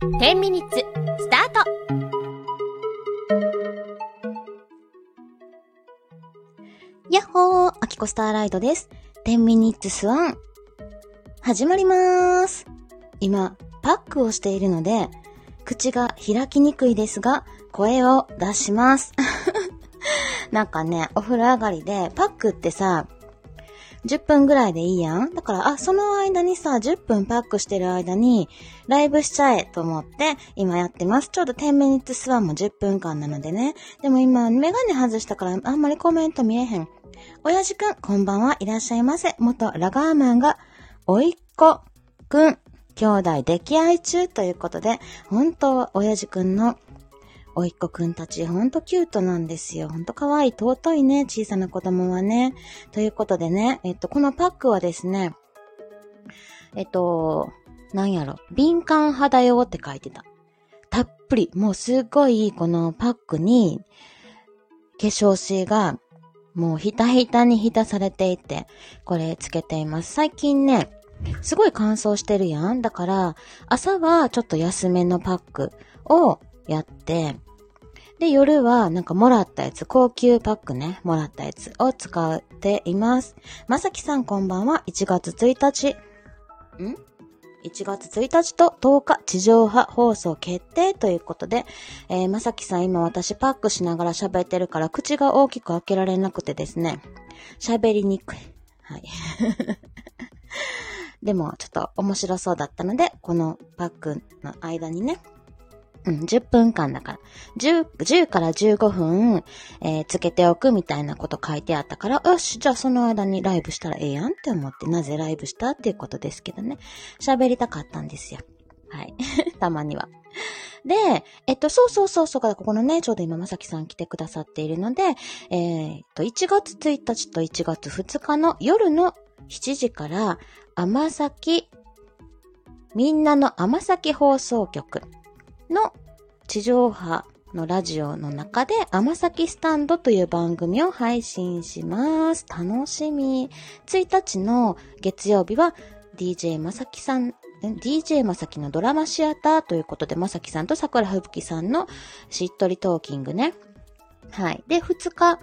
10 minutes スタートやっほー、アキコスターライトです。10 minutes スワン。始まりまーす。今、パックをしているので、口が開きにくいですが、声を出します。なんかね、お風呂上がりで、パックってさ、10分ぐらいでいいやんだから、あ、その間にさ、10分パックしてる間に、ライブしちゃえと思って、今やってます。ちょうど10ミニッツスワンも10分間なのでね。でも今、メガネ外したから、あんまりコメント見えへん。親父くん、こんばんはいらっしゃいませ。元ラガーマンが、おいっ子くん、兄弟溺愛中ということで、本当は親父くんのおいっ子くんたち、ほんとキュートなんですよ。ほんと可愛い、尊いね、小さな子供はね。ということでね、えっと、このパックはですね、えっと、なんやろ、敏感肌用って書いてた。たっぷり、もうすっごいこのパックに、化粧水がもうひたひたに浸されていて、これつけています。最近ね、すごい乾燥してるやん。だから、朝はちょっと安めのパックをやって、で、夜はなんかもらったやつ、高級パックね、もらったやつを使っています。まさきさんこんばんは、1月1日。ん？1月1日と10日地上波放送決定ということで、えー、まさきさん今私パックしながら喋ってるから口が大きく開けられなくてですね、喋りにくい。はい。でもちょっと面白そうだったので、このパックの間にね、うん、10分間だから。10、10から15分、えー、つけておくみたいなこと書いてあったから、よし、じゃあその間にライブしたらええやんって思って、なぜライブしたっていうことですけどね。喋りたかったんですよ。はい。たまには。で、えっと、そうそうそうそう、ここのね、ちょうど今まさきさん来てくださっているので、えー、っと、1月1日と1月2日の夜の7時から、甘崎、みんなの甘崎放送局の地上波のラジオの中で、甘崎スタンドという番組を配信します。楽しみ。1日の月曜日は DJ まさきさん、DJ まさきのドラマシアターということで、まさきさんと桜吹雪さんのしっとりトーキングね。はい。で、2日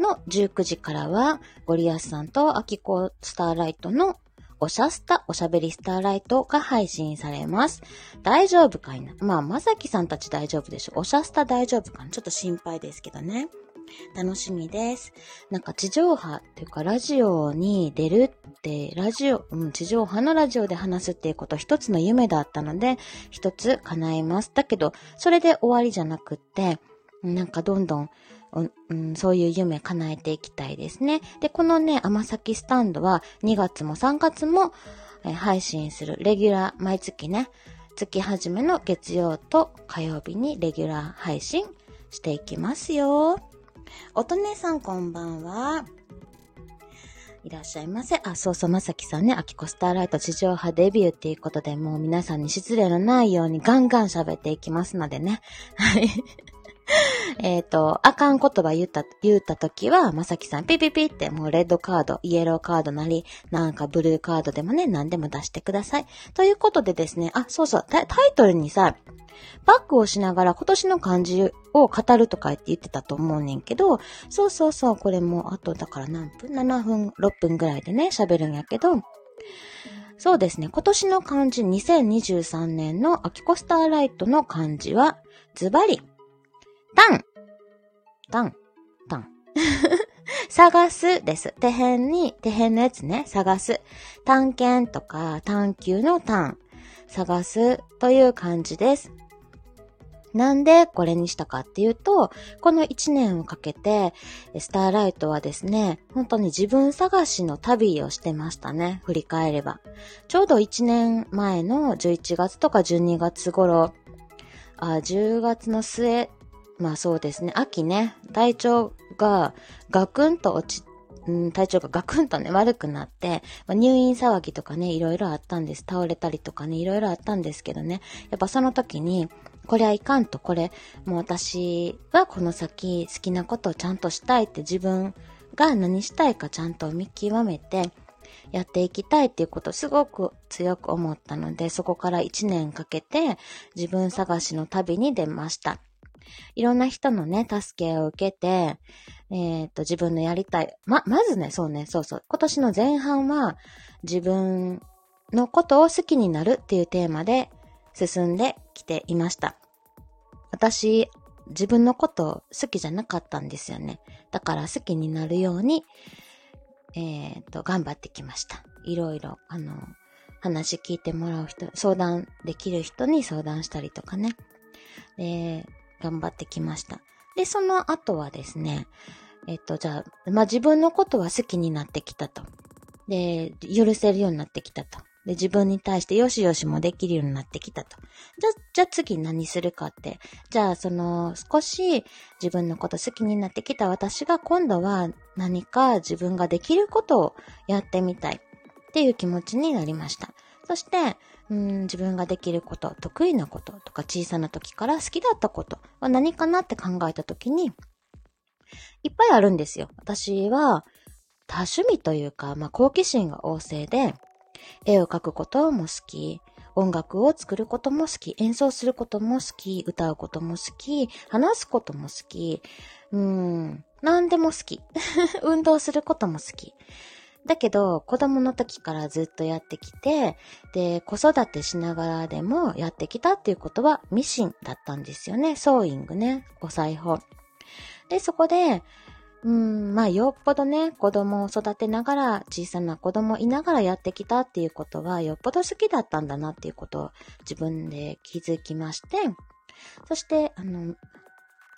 の19時からは、ゴリアスさんとアキコスターライトのおしゃスタ、おしゃべりスターライトが配信されます。大丈夫かいな？まあ、まさきさんたち大丈夫でしょ？おしゃスタ大丈夫かな？ちょっと心配ですけどね。楽しみです。なんか地上波っていうかラジオに出るって、ラジオ、うん、地上波のラジオで話すっていうこと一つの夢だったので、一つ叶えます。だけど、それで終わりじゃなくって、なんかどんどんうん、そういう夢叶えていきたいですね。で、このね、甘崎スタンドは2月も3月も、配信するレギュラー、毎月ね、月始めの月曜と火曜日にレギュラー配信していきますよ。おとねさんこんばんは。いらっしゃいませ。あ、そうそう、まさきさんね、アキコスターライト地上波デビューっていうことで、もう皆さんに失礼のないようにガンガン喋っていきますのでね。はい。えっと、あかん言葉言った、言った時は、まさきさんピピピってもうレッドカード、イエローカードなり、なんかブルーカードでもね、何でも出してください。ということでですね、あ、そうそうタ、イトルにさ、バックをしながら今年の漢字を語るとかって言ってたと思うねんけど、そうそうそう、これもあとだから何分 ?7 分、6分ぐらいでね、喋るんやけど、そうですね、今年の漢字2023年のアキコスターライトの漢字は、ズバリ、タン。タン。タン。探すです。手辺に、手辺のやつね、探す。探検とか探求の探。探すという感じです。なんでこれにしたかっていうと、この1年をかけて、スターライトはですね、本当に自分探しの旅をしてましたね。振り返れば。ちょうど1年前の11月とか12月頃、あ10月の末まあそうですね。秋ね、体調がガクンと落ち、うん、体調がガクンとね、悪くなって、まあ、入院騒ぎとかね、いろいろあったんです。倒れたりとかね、いろいろあったんですけどね。やっぱその時に、これはいかんと、これ、もう私はこの先好きなことをちゃんとしたいって自分が何したいかちゃんと見極めて、やっていきたいっていうことをすごく強く思ったので、そこから1年かけて自分探しの旅に出ました。いろんな人のね、助けを受けて、えっ、と、自分のやりたい。ま、まずね、そうね、そうそう。今年の前半は自分のことを好きになるっていうテーマで進んできていました。私、自分のこと好きじゃなかったんですよね。だから好きになるように、えっ、と、頑張ってきました。いろいろ、あの、話聞いてもらう人、相談できる人に相談したりとかね。で、頑張ってきました。で、その後はですね、えっと、じゃあ、まあ、自分のことは好きになってきたと。で、許せるようになってきたと。で、自分に対してよしよしもできるようになってきたと。じゃ、じゃあ次何するかって。じゃあ、その、少し自分のこと好きになってきた私が今度は何か自分ができることをやってみたいっていう気持ちになりました。そして、うん、自分ができること、得意なこととか小さな時から好きだったことは何かなって考えた時に、いっぱいあるんですよ。私は多趣味というか、まあ、好奇心が旺盛で、絵を描くことも好き、音楽を作ることも好き、演奏することも好き、歌うことも好き、話すことも好き、うん、何でも好き。運動することも好き。だけど、子供の時からずっとやってきて、で、子育てしながらでもやってきたっていうことはミシンだったんですよね。ソーイングね。お裁縫。で、そこで、うん、まあ、よっぽどね、子供を育てながら、小さな子供いながらやってきたっていうことは、よっぽど好きだったんだなっていうことを自分で気づきまして、そして、あの、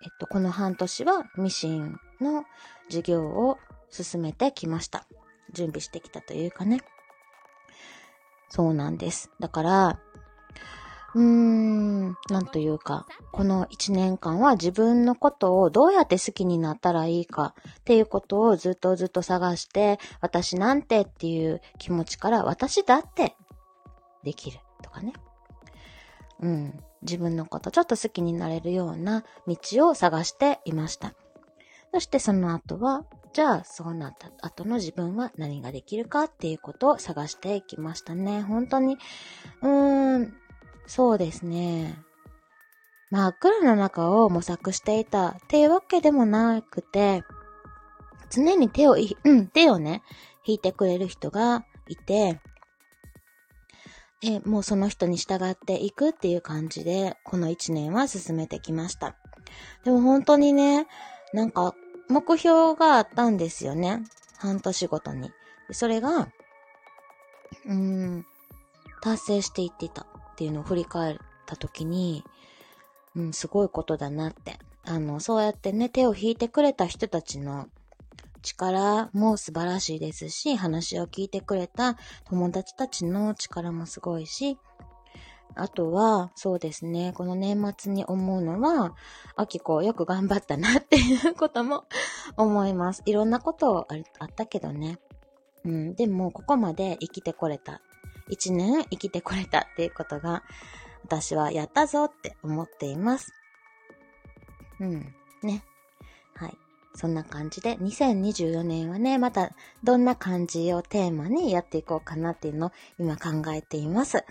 えっと、この半年はミシンの授業を進めてきました。準備してきたというかね。そうなんです。だから、うーん、なんというか、この一年間は自分のことをどうやって好きになったらいいかっていうことをずっとずっと探して、私なんてっていう気持ちから私だってできるとかね。うん、自分のことちょっと好きになれるような道を探していました。そしてその後はじゃあ、そうなった後の自分は何ができるかっていうことを探していきましたね。本当に、うーん、そうですね。真っ暗の中を模索していたっていうわけでもなくて、常に手を、うん、手をね、引いてくれる人がいて、で、もうその人に従っていくっていう感じで、この一年は進めてきました。でも本当にね、なんか目標があったんですよね。半年ごとに。それが、うーん、達成していってたっていうのを振り返った時に、うん、すごいことだなって。あの、そうやってね、手を引いてくれた人たちの力も素晴らしいですし、話を聞いてくれた友達たちの力もすごいし、あとは、そうですね、この年末に思うのは、あきこよく頑張ったなっていうことも思います。いろんなことあったけどね。うん、でも、ここまで生きてこれた。一年生きてこれたっていうことが、私はやったぞって思っています。うん、ね。はい。そんな感じで、2024年はね、またどんな感じをテーマにやっていこうかなっていうのを今考えています。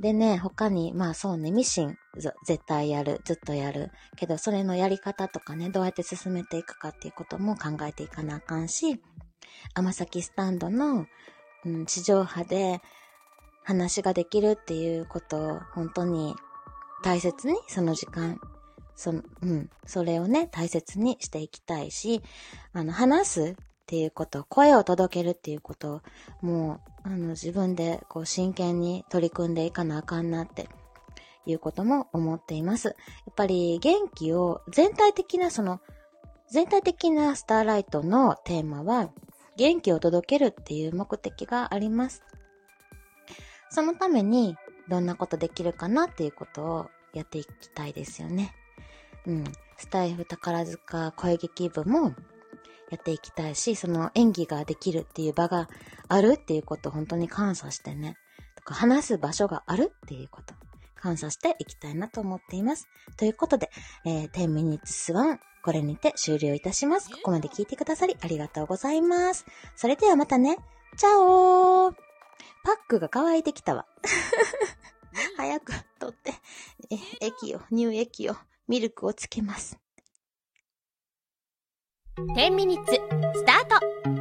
でね、他に、まあそうね、ミシン、絶対やる、ずっとやる。けど、それのやり方とかね、どうやって進めていくかっていうことも考えていかなあかんし、甘崎スタンドの、うん、地上波で話ができるっていうことを本当に大切に、その時間、その、うん、それをね、大切にしていきたいし、あの、話すっていうこと、声を届けるっていうことを、もう、あの、自分でこう真剣に取り組んでいかなあかんなっていうことも思っています。やっぱり元気を、全体的なその、全体的なスターライトのテーマは、元気を届けるっていう目的があります。そのために、どんなことできるかなっていうことをやっていきたいですよね。うん。スタイフ宝塚声劇部も、やっていきたいし、その演技ができるっていう場があるっていうことを本当に感謝してね、とか話す場所があるっていうこと、感謝していきたいなと思っています。ということで、えー、10 minutes 1、これにて終了いたします。ここまで聞いてくださりありがとうございます。それではまたね。チャオーパックが乾いてきたわ。早く取って、え、液を、乳液を、ミルクをつけます。10ミニッツスタート。